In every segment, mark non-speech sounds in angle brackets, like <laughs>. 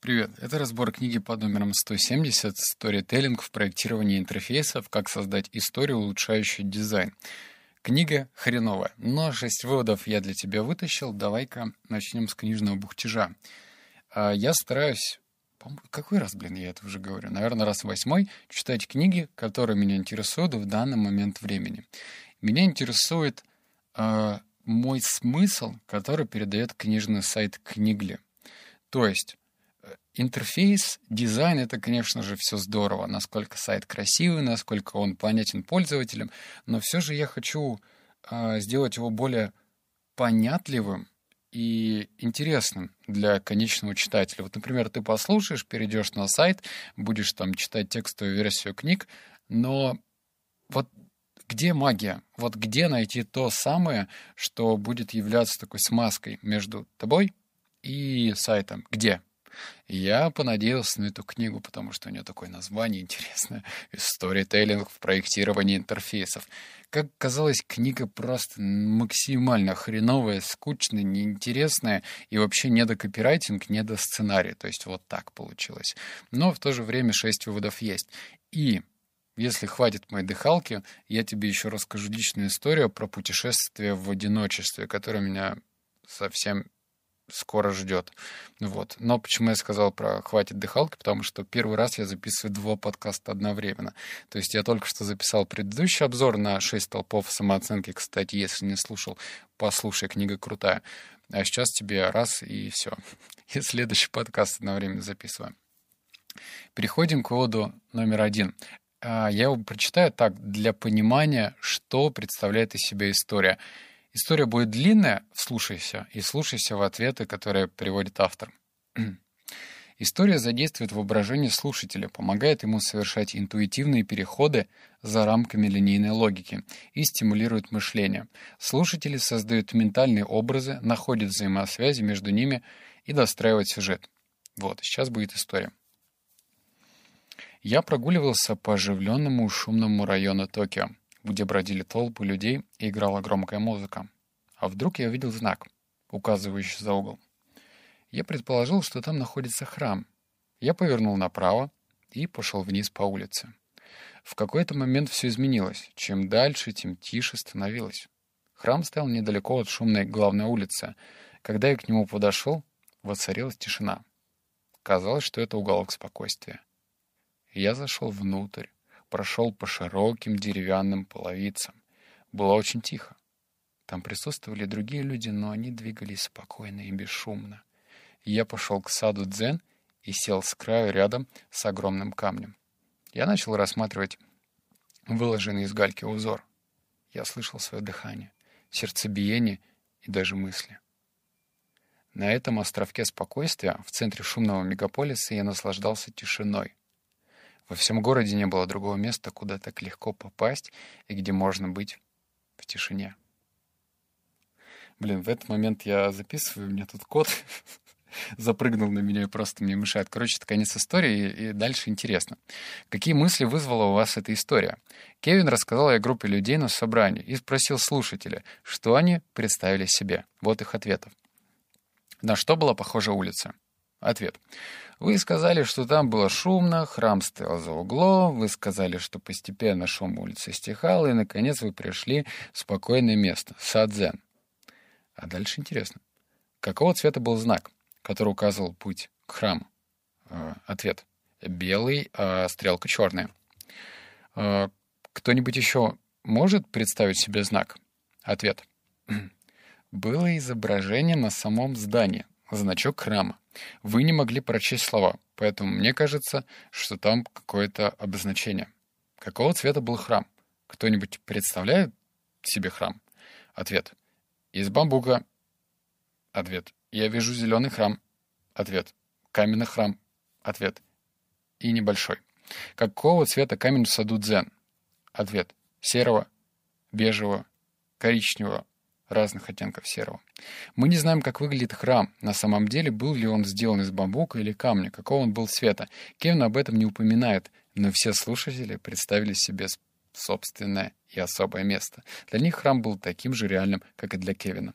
Привет, это разбор книги под номером 170 «Storytelling в проектировании интерфейсов. Как создать историю, улучшающую дизайн». Книга хреновая, но шесть выводов я для тебя вытащил. Давай-ка начнем с книжного бухтежа. А, я стараюсь, какой раз, блин, я это уже говорю, наверное, раз восьмой, читать книги, которые меня интересуют в данный момент времени. Меня интересует э, мой смысл, который передает книжный сайт Книгли. То есть интерфейс, дизайн — это, конечно же, все здорово, насколько сайт красивый, насколько он понятен пользователям, но все же я хочу э, сделать его более понятливым и интересным для конечного читателя. Вот, например, ты послушаешь, перейдешь на сайт, будешь там читать текстовую версию книг, но вот где магия? Вот где найти то самое, что будет являться такой смазкой между тобой и сайтом? Где? Я понадеялся на эту книгу, потому что у нее такое название интересное «Storytelling в проектировании интерфейсов». Как казалось, книга просто максимально хреновая, скучная, неинтересная и вообще не до копирайтинг, не до сценария. То есть вот так получилось. Но в то же время шесть выводов есть. И если хватит моей дыхалки, я тебе еще расскажу личную историю про путешествие в одиночестве, которое меня совсем скоро ждет. Вот. Но почему я сказал про «хватит дыхалки», потому что первый раз я записываю два подкаста одновременно. То есть я только что записал предыдущий обзор на шесть толпов самооценки. Кстати, если не слушал, послушай, книга крутая. А сейчас тебе раз и все. <laughs> И следующий подкаст одновременно записываем. Переходим к выводу номер один. А, я его прочитаю так, для понимания, что представляет из себя история. История будет длинная, слушайся, и слушайся в ответы, которые приводит автор. <clears throat> История задействует воображение слушателя, помогает ему совершать интуитивные переходы за рамками линейной логики и стимулирует мышление. Слушатели создают ментальные образы, находят взаимосвязи между ними и достраивают сюжет. Вот, сейчас будет история. Я прогуливался по оживленному шумному району Токио где бродили толпы людей и играла громкая музыка. А вдруг я увидел знак, указывающий за угол. Я предположил, что там находится храм. Я повернул направо и пошел вниз по улице. В какой-то момент все изменилось. Чем дальше, тем тише становилось. Храм стоял недалеко от шумной главной улицы. Когда я к нему подошел, воцарилась тишина. Казалось, что это уголок спокойствия. Я зашел внутрь, прошел по широким деревянным половицам. Было очень тихо. Там присутствовали другие люди, но они двигались спокойно и бесшумно. Я пошел к саду дзен и сел с краю рядом с огромным камнем. Я начал рассматривать выложенный из гальки узор. Я слышал свое дыхание, сердцебиение и даже мысли. На этом островке спокойствия в центре шумного мегаполиса я наслаждался тишиной. Во всем городе не было другого места, куда так легко попасть и где можно быть в тишине. Блин, в этот момент я записываю, у меня тут кот <laughs> запрыгнул на меня и просто мне мешает. Короче, это конец истории, и, дальше интересно. Какие мысли вызвала у вас эта история? Кевин рассказал о группе людей на собрании и спросил слушателя, что они представили себе. Вот их ответов. На что была похожа улица? Ответ. Вы сказали, что там было шумно, храм стоял за углом, вы сказали, что постепенно шум улицы стихал, и, наконец, вы пришли в спокойное место — Садзен. А дальше интересно. Какого цвета был знак, который указывал путь к храму? Э, ответ. Белый, а стрелка черная. Э, кто-нибудь еще может представить себе знак? Ответ. <clears throat> Было изображение на самом здании, значок храма. Вы не могли прочесть слова, поэтому мне кажется, что там какое-то обозначение. Какого цвета был храм? Кто-нибудь представляет себе храм? Ответ. Из бамбука. Ответ. Я вижу зеленый храм. Ответ. Каменный храм. Ответ. И небольшой. Какого цвета камень в саду дзен? Ответ. Серого, бежевого, коричневого, разных оттенков серого. Мы не знаем, как выглядит храм. На самом деле, был ли он сделан из бамбука или камня, какого он был цвета. Кевин об этом не упоминает, но все слушатели представили себе собственное и особое место. Для них храм был таким же реальным, как и для Кевина.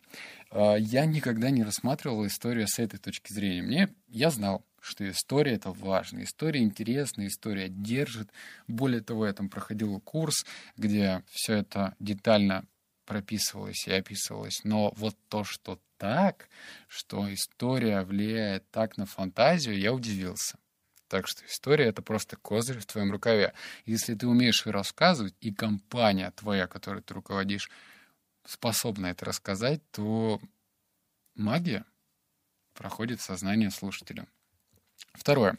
А, я никогда не рассматривал историю с этой точки зрения. Мне, я знал, что история — это важно. История интересная, история держит. Более того, я там проходил курс, где все это детально прописывалось и описывалось. Но вот то, что так, что история влияет так на фантазию, я удивился. Так что история — это просто козырь в твоем рукаве. Если ты умеешь ее рассказывать, и компания твоя, которой ты руководишь, способна это рассказать, то магия проходит в сознание слушателя. Второе.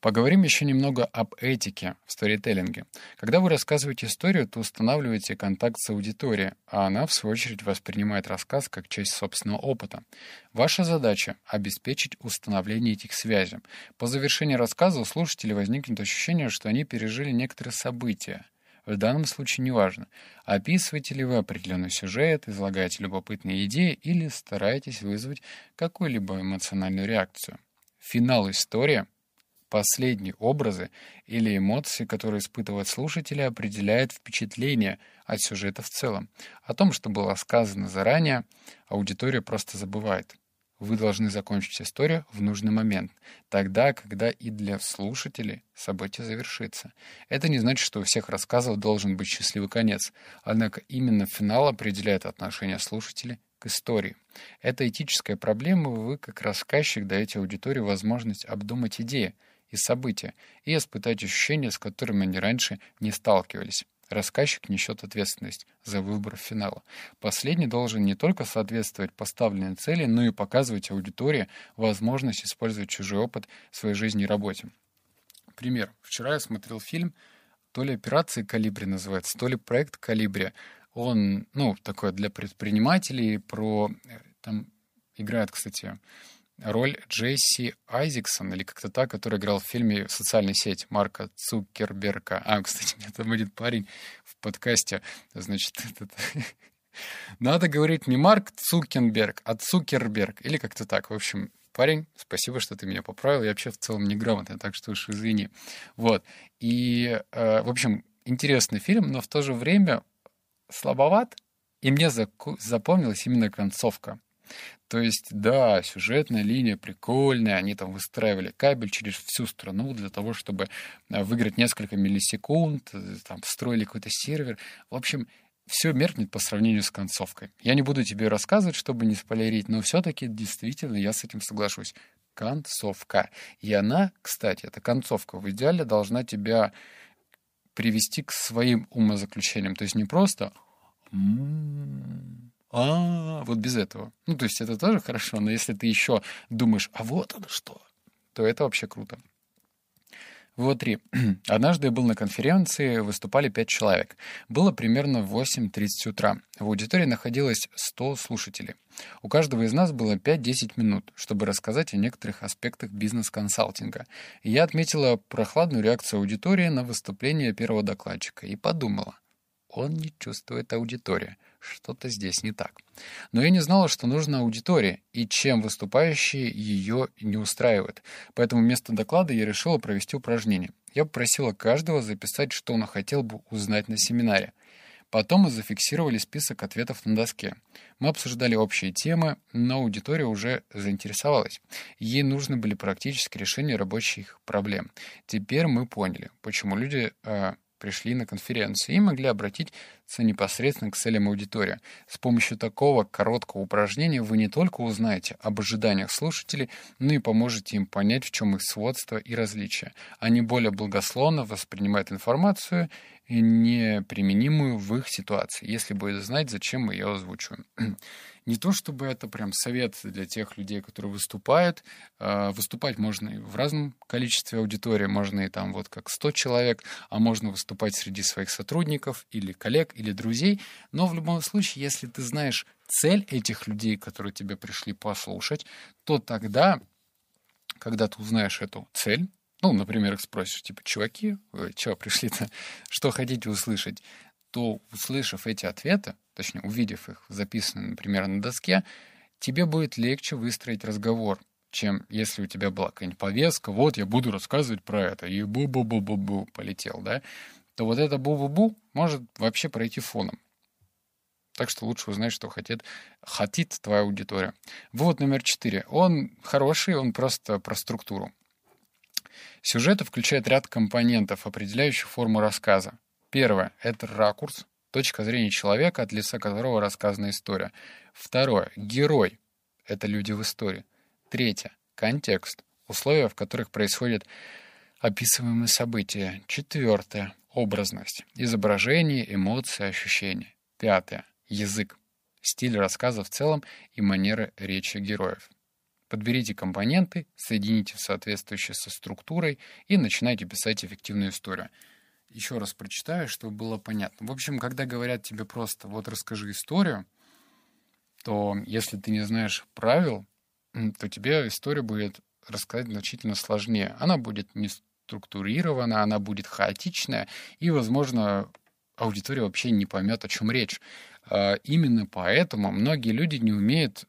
Поговорим еще немного об этике в сторителлинге. Когда вы рассказываете историю, то устанавливаете контакт с аудиторией, а она, в свою очередь, воспринимает рассказ как часть собственного опыта. Ваша задача — обеспечить установление этих связей. По завершении рассказа у слушателей возникнет ощущение, что они пережили некоторые события. В данном случае неважно, описываете ли вы определенный сюжет, излагаете любопытные идеи или стараетесь вызвать какую-либо эмоциональную реакцию. Финал истории, последние образы или эмоции, которые испытывают слушатели, определяет впечатление от сюжета в целом. О том, что было сказано заранее, аудитория просто забывает. Вы должны закончить историю в нужный момент, тогда, когда и для слушателей событие завершится. Это не значит, что у всех рассказов должен быть счастливый конец, однако именно финал определяет отношение слушателей к истории. Это этическая проблема, вы как рассказчик даете аудитории возможность обдумать идеи и события и испытать ощущения, с которыми они раньше не сталкивались. Рассказчик несет ответственность за выбор финала. Последний должен не только соответствовать поставленной цели, но и показывать аудитории возможность использовать чужой опыт в своей жизни и работе. Пример. Вчера я смотрел фильм, то ли «Операция Калибри» называется, то ли «Проект Калибри». Он, ну, такой для предпринимателей, про... Там играет, кстати, роль Джесси Айзексон, или как-то так, который играл в фильме «Социальная сеть» Марка Цукерберга. А, кстати, <laughs> меня там будет парень в подкасте, значит, <laughs> этот... Надо говорить не Марк Цукенберг, а Цукерберг, или как-то так. В общем, парень, спасибо, что ты меня поправил. Я вообще в целом неграмотный, так что уж извини. Вот. И, э, в общем, интересный фильм, но в то же время слабоват, и мне запомнилась именно концовка. То есть, да, сюжетная линия прикольная, они там выстраивали кабель через всю страну для того, чтобы э, выиграть несколько миллисекунд, э, там строили какой-то сервер. В общем, все меркнет по сравнению с концовкой. Я не буду тебе рассказывать, чтобы не спойлерить, но все-таки действительно я с этим соглашусь. Концовка. И она, кстати, эта концовка в идеале должна тебя привести к своим умозаключениям. То есть не просто а, вот без этого. Ну, то есть это тоже хорошо, но если ты еще думаешь, а вот оно что, то это вообще круто. Вот три. <clears throat> Однажды я был на конференции, выступали пять человек. Было примерно в 8.30 утра. В аудитории находилось 100 слушателей. У каждого из нас было 5-10 минут, чтобы рассказать о некоторых аспектах бизнес-консалтинга. Я отметила прохладную реакцию аудитории на выступление первого докладчика и подумала, он не чувствует аудиторию что-то здесь не так. Но я не знала, что нужна аудитория, и чем выступающие ее не устраивают. Поэтому вместо доклада я решила провести упражнение. Я попросила каждого записать, что он хотел бы узнать на семинаре. Потом мы зафиксировали список ответов на доске. Мы обсуждали общие темы, но аудитория уже заинтересовалась. Ей нужны были практические решения рабочих проблем. Теперь мы поняли, почему люди э, пришли на конференцию и могли обратиться непосредственно к целям аудитории. С помощью такого короткого упражнения вы не только узнаете об ожиданиях слушателей, но и поможете им понять, в чем их сводство и различия. Они более благословно воспринимают информацию, неприменимую в их ситуации, если будет знать, зачем мы ее озвучиваем. Не то чтобы это прям совет для тех людей, которые выступают. А, выступать можно и в разном количестве аудитории, можно и там вот как 100 человек, а можно выступать среди своих сотрудников или коллег, или друзей. Но в любом случае, если ты знаешь цель этих людей, которые тебе пришли послушать, то тогда, когда ты узнаешь эту цель, ну, например, их спросишь, типа, чуваки, вы чего пришли-то, <laughs> что хотите услышать, то, услышав эти ответы, точнее, увидев их записанные, например, на доске, тебе будет легче выстроить разговор, чем если у тебя была какая-нибудь повестка, вот я буду рассказывать про это, и бу-бу-бу-бу-бу полетел, да, то вот это бу-бу-бу может вообще пройти фоном. Так что лучше узнать, что хотит, хотит твоя аудитория. Вывод номер четыре. Он хороший, он просто про структуру. Сюжет включает ряд компонентов, определяющих форму рассказа. Первое — это ракурс, точка зрения человека, от лица которого рассказана история. Второе — герой — это люди в истории. Третье — контекст, условия, в которых происходят описываемые события. Четвертое — образность, изображение, эмоции, ощущения. Пятое — язык, стиль рассказа в целом и манеры речи героев. Подберите компоненты, соедините в соответствующей со структурой и начинайте писать эффективную историю. Еще раз прочитаю, чтобы было понятно. В общем, когда говорят тебе просто «вот расскажи историю», то если ты не знаешь правил, то тебе история будет рассказать значительно сложнее. Она будет не структурирована, она будет хаотичная, и, возможно, аудитория вообще не поймет, о чем речь. А именно поэтому многие люди не умеют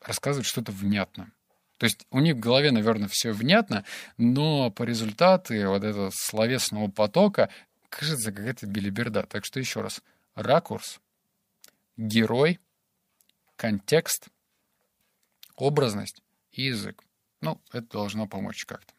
рассказывать что-то внятно. То есть у них в голове, наверное, все внятно, но по результату вот этого словесного потока кажется какая-то белиберда. Так что еще раз. Ракурс, герой, контекст, образность и язык. Ну, это должно помочь как-то.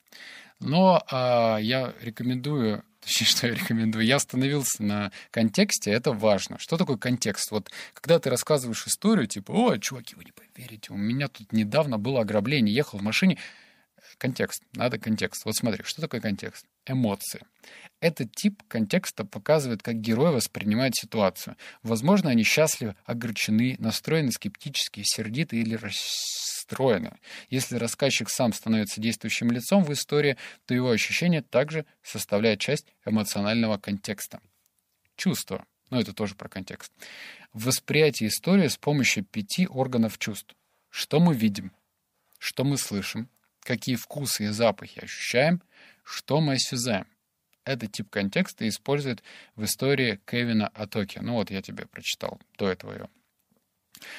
Но а, я рекомендую <laughs> Точнее, что я рекомендую. Я остановился на контексте, это важно. Что такое контекст? Вот когда ты рассказываешь историю, типа, о, чуваки, вы не поверите, у меня тут недавно было ограбление, ехал в машине. Контекст, надо контекст. Вот смотри, что такое контекст? Эмоции. Этот тип контекста показывает, как герой воспринимает ситуацию. Возможно, они счастливы, огорчены, настроены скептически, сердиты или расстроены. Если рассказчик сам становится действующим лицом в истории, то его ощущение также составляет часть эмоционального контекста. Чувства. Ну, это тоже про контекст. Восприятие истории с помощью пяти органов чувств. Что мы видим? Что мы слышим? Какие вкусы и запахи ощущаем? Что мы осязаем? Этот тип контекста использует в истории Кевина Атоки. Ну вот я тебе прочитал до этого ее.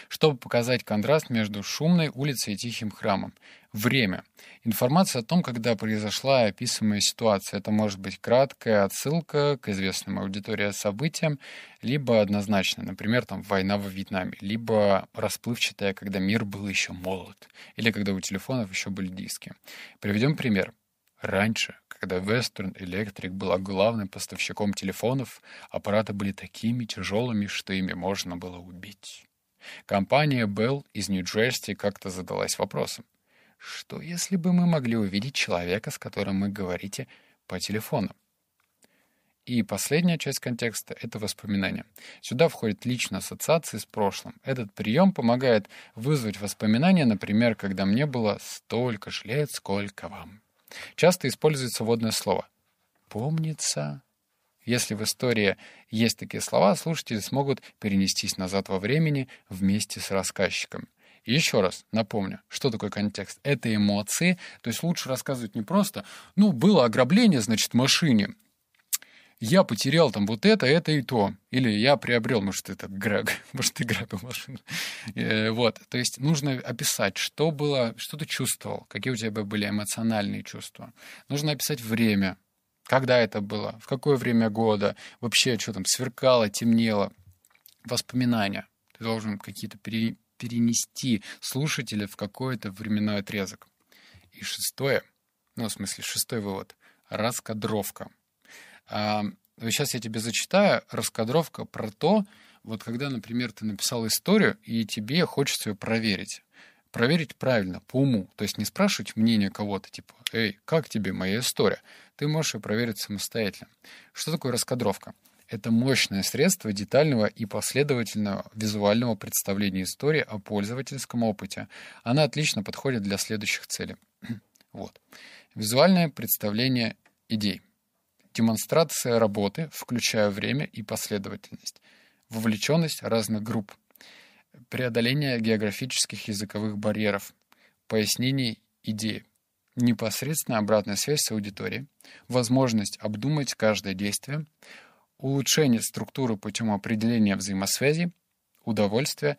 Чтобы показать контраст между шумной улицей и тихим храмом. Время. Информация о том, когда произошла описываемая ситуация. Это может быть краткая отсылка к известным аудитории событиям, либо однозначно, например, там война во Вьетнаме, либо расплывчатая, когда мир был еще молод, или когда у телефонов еще были диски. Приведем пример. Раньше, когда Western Electric была главным поставщиком телефонов, аппараты были такими тяжелыми, что ими можно было убить. Компания Bell из Нью-Джерси как-то задалась вопросом, что если бы мы могли увидеть человека, с которым вы говорите по телефону? И последняя часть контекста — это воспоминания. Сюда входят личные ассоциации с прошлым. Этот прием помогает вызвать воспоминания, например, когда мне было столько же лет, сколько вам. Часто используется водное слово «помнится». Если в истории есть такие слова, слушатели смогут перенестись назад во времени вместе с рассказчиком. И еще раз напомню, что такое контекст. Это эмоции, то есть лучше рассказывать не просто «ну, было ограбление, значит, машине», я потерял там вот это, это и то. Или я приобрел, может, это Грег, <laughs> может, ты грабил машину. Э, вот, то есть нужно описать, что было, что ты чувствовал, какие у тебя были эмоциональные чувства. Нужно описать время, когда это было, в какое время года, вообще, что там сверкало, темнело, воспоминания. Ты должен какие-то пере, перенести слушателя в какой-то временной отрезок. И шестое, ну, в смысле, шестой вывод — раскадровка — Сейчас я тебе зачитаю раскадровка про то, вот когда, например, ты написал историю, и тебе хочется ее проверить. Проверить правильно, по уму. То есть не спрашивать мнение кого-то, типа, «Эй, как тебе моя история?» Ты можешь ее проверить самостоятельно. Что такое раскадровка? Это мощное средство детального и последовательного визуального представления истории о пользовательском опыте. Она отлично подходит для следующих целей. <clears throat> вот. Визуальное представление идей демонстрация работы, включая время и последовательность, вовлеченность разных групп, преодоление географических языковых барьеров, пояснение идеи, непосредственная обратная связь с аудиторией, возможность обдумать каждое действие, улучшение структуры путем определения взаимосвязи, удовольствие,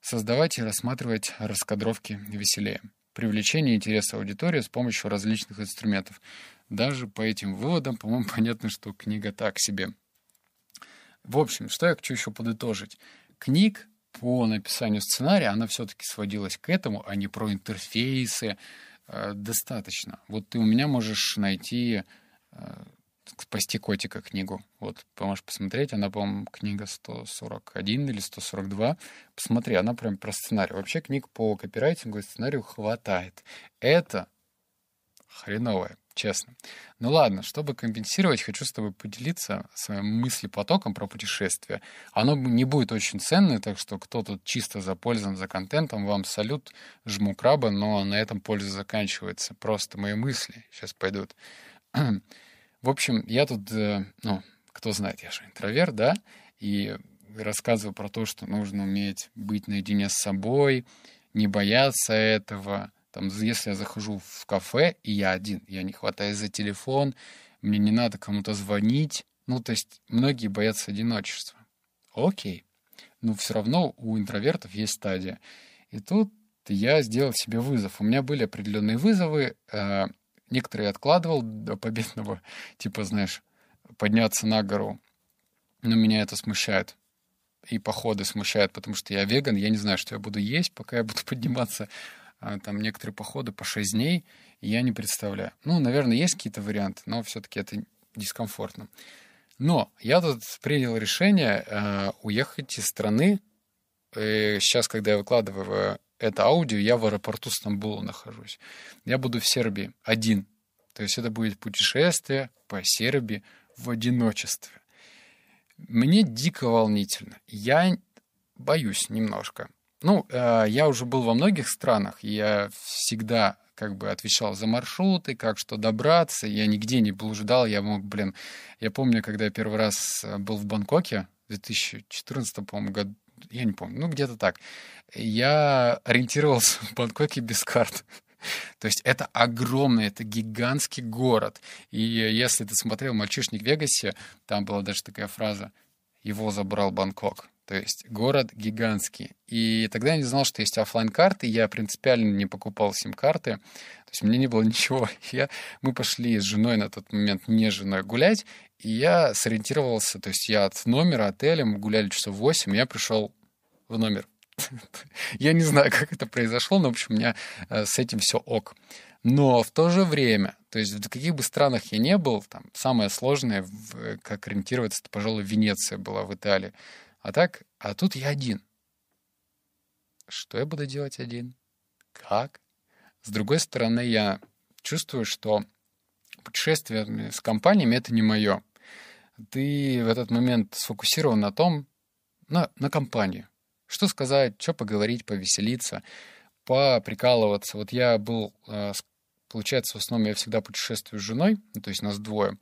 создавать и рассматривать раскадровки веселее, привлечение интереса аудитории с помощью различных инструментов, даже по этим выводам, по-моему, <laughs> понятно, что книга так себе. В общем, что я хочу еще подытожить. Книг по написанию сценария, она все-таки сводилась к этому, а не про интерфейсы, э, достаточно. Вот ты у меня можешь найти э, «Спасти котика» книгу. Вот, можешь посмотреть. Она, по-моему, книга 141 или 142. Посмотри, она прям про сценарий. Вообще книг по копирайтингу и сценарию хватает. Это хреновое, честно. Ну ладно, чтобы компенсировать, хочу с тобой поделиться своим мыслепотоком про путешествие. Оно не будет очень ценное, так что кто тут чисто запользован за контентом, вам салют, жму краба, но на этом польза заканчивается. Просто мои мысли сейчас пойдут. <clears throat> В общем, я тут, э, ну, кто знает, я же интроверт, да, и рассказываю про то, что нужно уметь быть наедине с собой, не бояться этого. Там, если я захожу в кафе, и я один, я не хватаюсь за телефон, мне не надо кому-то звонить. Ну, то есть многие боятся одиночества. Окей. Но все равно у интровертов есть стадия. И тут я сделал себе вызов. У меня были определенные вызовы. Э, Некоторые откладывал до победного, <laughs> типа, знаешь, подняться на гору. Но меня это смущает. И походы смущают, потому что я веган, я не знаю, что я буду есть, пока я буду <laughs> подниматься. А, там некоторые походы по 6 дней, и я не представляю. Ну, наверное, есть какие-то варианты, но все-таки это дискомфортно. Но я тут принял решение э, уехать из страны. Э, сейчас, когда я выкладываю это аудио, я в аэропорту Стамбула нахожусь. Я буду в Сербии один. То есть это будет путешествие по Сербии в одиночестве. Мне дико волнительно. Я боюсь немножко. Ну, э, я уже был во многих странах, я всегда как бы отвечал за маршруты, как что добраться. Я нигде не блуждал, я мог, блин... Я помню, когда я первый раз э, был в Бангкоке, в 2014, по-моему, году, я не помню, ну где-то так. Я ориентировался в Бангкоке без карт. <laughs> То есть это огромный, это гигантский город. И если ты смотрел «Мальчишник в Вегасе», там была даже такая фраза «Его забрал Бангкок». То есть город гигантский. И тогда я не знал, что есть офлайн карты Я принципиально не покупал сим-карты. То есть мне не было <laughs> ничего. Я, мы пошли с женой на тот момент, не женой, гулять. И я сориентировался, то есть я от номера отеля, мы гуляли часов 8, я пришел в номер. <laughs> Я не знаю, как это произошло, но, в общем, у меня э, с этим все ок. Но в то же время, то есть в каких бы странах я не был, там самое сложное, как ориентироваться, это, пожалуй, Венеция была в Италии. А так, а тут я один. Что я буду делать один? Как? С другой стороны, я чувствую, что путешествие с компаниями — это не мое. Ты в этот момент сфокусирован на том, на, на компании. Что сказать, что поговорить, повеселиться, поприкалываться. Вот я был, э, получается, в основном я всегда путешествую с женой, ну, то есть нас двое.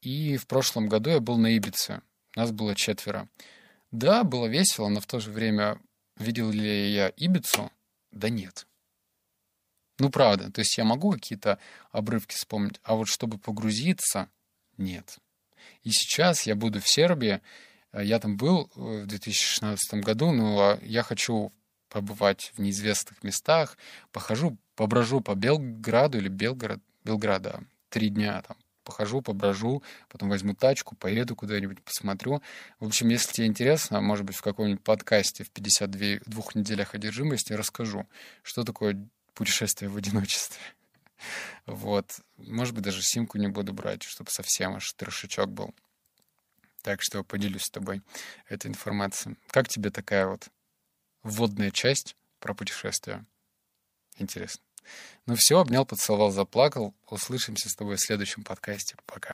И в прошлом году я был на Ибице. Нас было четверо. Да, было весело, но в то же время видел ли я Ибицу? Да нет. Ну, правда. То есть я могу какие-то обрывки вспомнить, а вот чтобы погрузиться, нет. И сейчас я буду в Сербии. Я там был э, в 2016 году, но я хочу побывать в неизвестных местах, похожу, поброжу по Белграду или Белгород, Белграда, три дня там похожу, поброжу, потом возьму тачку, поеду куда-нибудь, посмотрю. В общем, если тебе интересно, может быть, в каком-нибудь подкасте в 52 двух неделях одержимости расскажу, что такое путешествие в одиночестве. <laughs> Вот. Может быть, даже симку не буду брать, чтобы совсем аж трешечок был. Так что поделюсь с тобой этой информацией. Как тебе такая вот вводная часть про путешествия? Интересно. Ну все, обнял, поцеловал, заплакал. Услышимся с тобой в следующем подкасте. Пока.